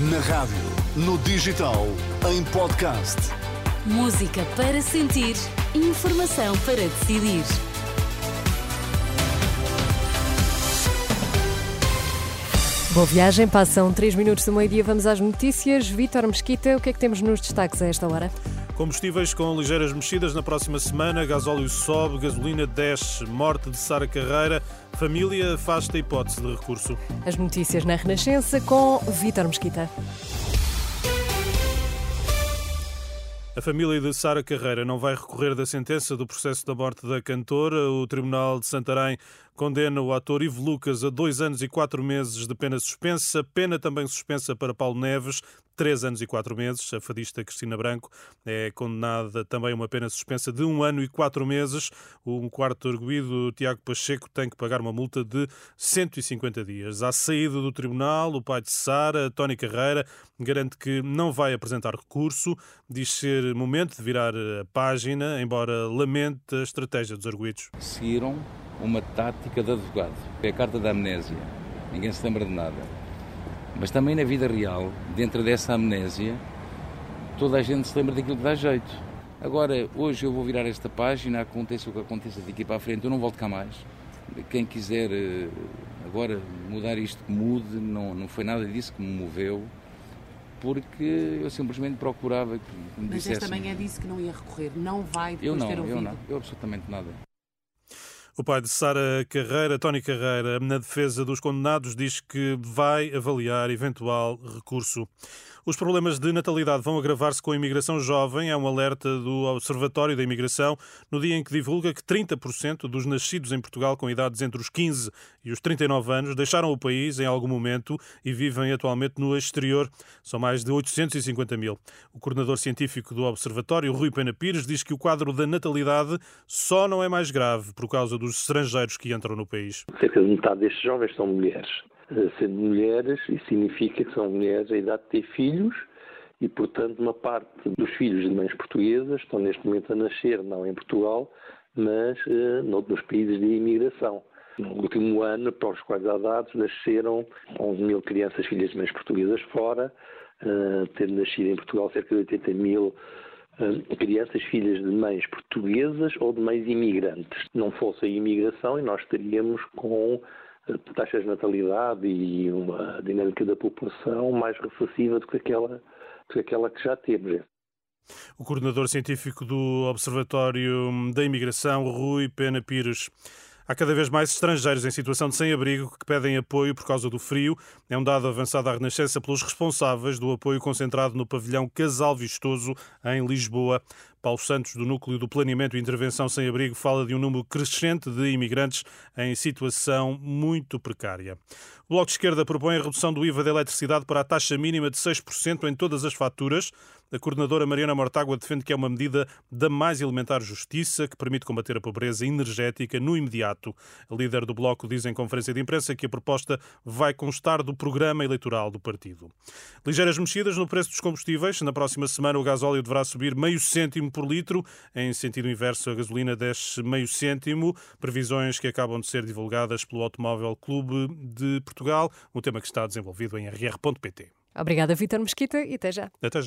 Na rádio, no digital, em podcast. Música para sentir, informação para decidir. Boa viagem, passam 3 minutos do meio-dia, vamos às notícias. Vítor Mesquita, o que é que temos nos destaques a esta hora? Combustíveis com ligeiras mexidas na próxima semana, gasóleo sobe, gasolina desce, morte de Sara Carreira, família afasta a hipótese de recurso. As notícias na Renascença com Vítor Mesquita. A família de Sara Carreira não vai recorrer da sentença do processo da morte da cantora. O Tribunal de Santarém condena o ator Ivo Lucas a dois anos e quatro meses de pena suspensa, pena também suspensa para Paulo Neves, três anos e quatro meses. A fadista Cristina Branco é condenada também a uma pena suspensa de um ano e quatro meses. Um quarto arguído, Tiago Pacheco, tem que pagar uma multa de 150 dias. À saída do tribunal, o pai de Sara, Tony Carreira, garante que não vai apresentar recurso, diz ser momento de virar a página, embora lamente a estratégia dos arguídos. Seguiram uma tática de advogado. É a carta da amnésia. Ninguém se lembra de nada. Mas também na vida real, dentro dessa amnésia, toda a gente se lembra daquilo que dá jeito. Agora, hoje eu vou virar esta página, aconteça o que aconteça daqui para a frente, eu não volto cá mais. Quem quiser eh, agora mudar isto, que mude, não, não foi nada disso que me moveu, porque eu simplesmente procurava que me Mas dissessem... esta manhã disse que não ia recorrer, não vai depois Eu não, ter ouvido. eu não, eu absolutamente nada. O pai de Sara Carreira, Tony Carreira, na defesa dos condenados, diz que vai avaliar eventual recurso. Os problemas de natalidade vão agravar-se com a imigração jovem, é um alerta do Observatório da Imigração, no dia em que divulga que 30% dos nascidos em Portugal com idades entre os 15 e os 39 anos deixaram o país em algum momento e vivem atualmente no exterior. São mais de 850 mil. O coordenador científico do Observatório, Rui Pena Pires, diz que o quadro da natalidade só não é mais grave por causa dos estrangeiros que entram no país. Cerca de metade destes jovens são mulheres. Eh, Sendo mulheres, isso significa que são mulheres a idade de ter filhos e, portanto, uma parte dos filhos de mães portuguesas estão neste momento a nascer, não em Portugal, mas eh, países de imigração. No último ano, para os quais há dados, nasceram 11 mil crianças filhas de mães portuguesas fora, eh, tendo nascido em Portugal cerca de 80 mil crianças filhas de mães portuguesas ou de mães imigrantes. Não fosse a imigração e nós estaríamos com eh, taxas de natalidade e uma dinâmica da população mais recessiva do que aquela, do que, aquela que já temos. O coordenador científico do Observatório da Imigração, Rui Pena Pires. Há cada vez mais estrangeiros em situação de sem-abrigo que pedem apoio por causa do frio. É um dado avançado à Renascença pelos responsáveis do apoio concentrado no pavilhão Casal Vistoso, em Lisboa. Paulo Santos, do Núcleo do Planeamento e Intervenção Sem Abrigo, fala de um número crescente de imigrantes em situação muito precária. O Bloco de Esquerda propõe a redução do IVA da eletricidade para a taxa mínima de 6% em todas as faturas. A coordenadora Mariana Mortágua defende que é uma medida da mais elementar justiça que permite combater a pobreza energética no imediato. A líder do Bloco diz em conferência de imprensa que a proposta vai constar do programa eleitoral do partido. Ligeiras mexidas no preço dos combustíveis. Na próxima semana o gasóleo deverá subir meio cêntimo por litro. Em sentido inverso, a gasolina desce meio cêntimo. Previsões que acabam de ser divulgadas pelo Automóvel Clube de Portugal, um tema que está desenvolvido em rr.pt. Obrigada, Vítor Mesquita, e até já. Até já.